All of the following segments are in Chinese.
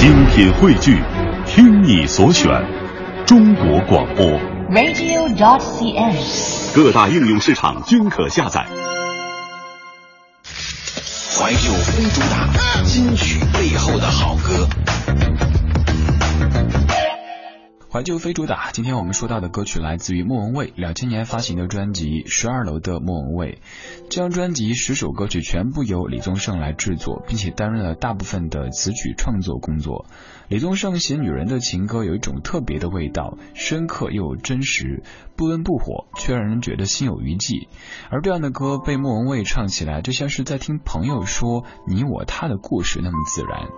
精品汇聚，听你所选，中国广播。radio.cn。各大应用市场均可下载。怀旧非主打，金曲背后的好歌。怀旧非主打，今天我们说到的歌曲来自于莫文蔚两千年发行的专辑《十二楼的莫文蔚》。这张专辑十首歌曲全部由李宗盛来制作，并且担任了大部分的词曲创作工作。李宗盛写女人的情歌有一种特别的味道，深刻又真实，不温不火，却让人觉得心有余悸。而这样的歌被莫文蔚唱起来，就像是在听朋友说你我他的故事那么自然。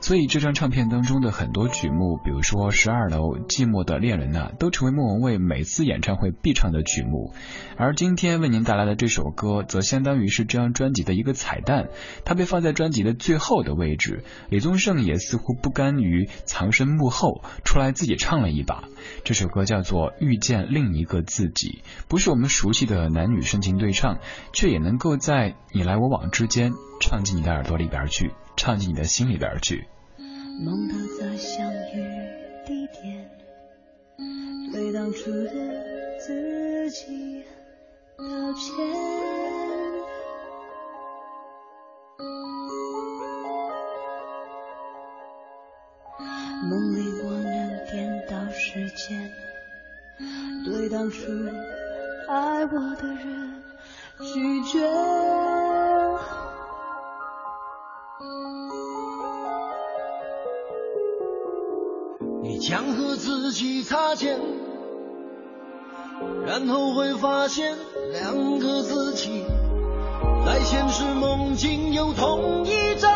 所以这张唱片当中的很多曲目，比如说《十二楼》《寂寞的恋人》呐，都成为莫文蔚每次演唱会必唱的曲目。而今天为您带来的这首歌，则相当于是这张专辑的一个彩蛋，它被放在专辑的最后的位置。李宗盛也似乎不甘于藏身幕后，出来自己唱了一把。这首歌叫做《遇见另一个自己》，不是我们熟悉的男女深情对唱，却也能够在你来我往之间唱进你的耳朵里边去，唱进你的心里边去。梦到在相遇地点，对当初的自己道歉。梦里我能颠倒时间，对当初爱我的人拒绝。你将和自己擦肩，然后会发现两个自己在现实梦境有同一张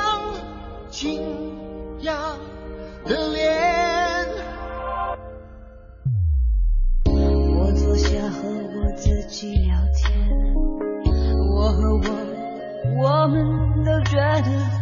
惊讶的脸。我坐下和我自己聊天，我和我，我们都觉得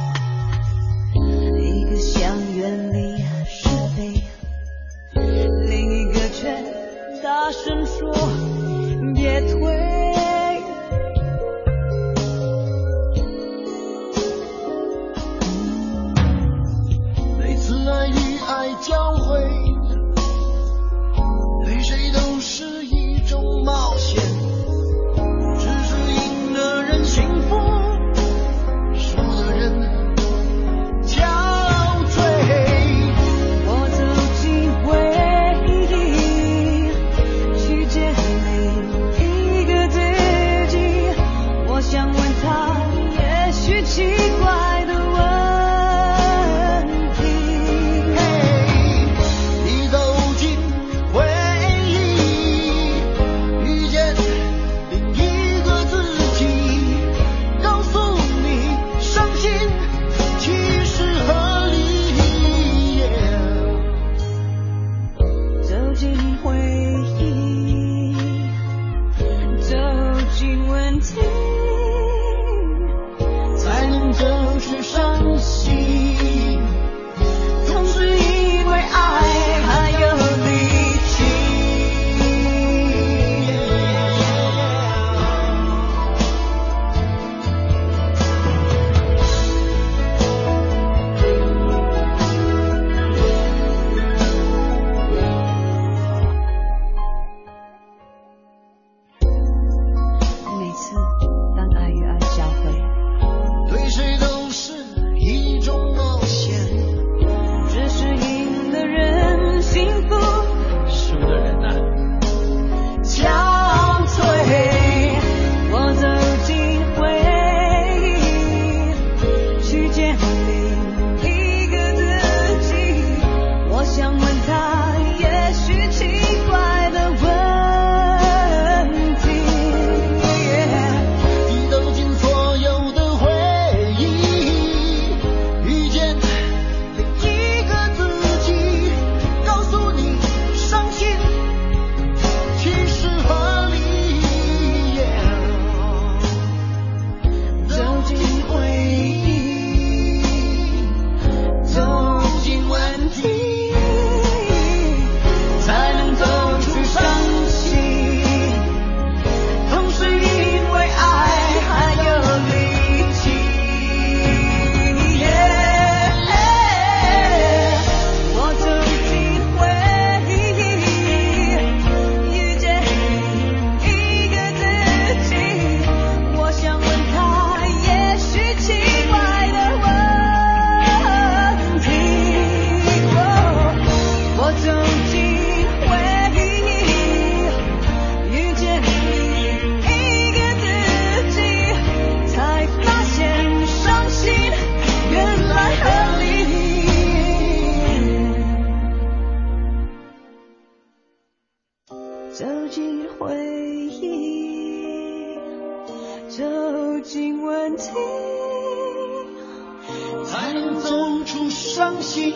才能走出伤心。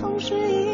同时一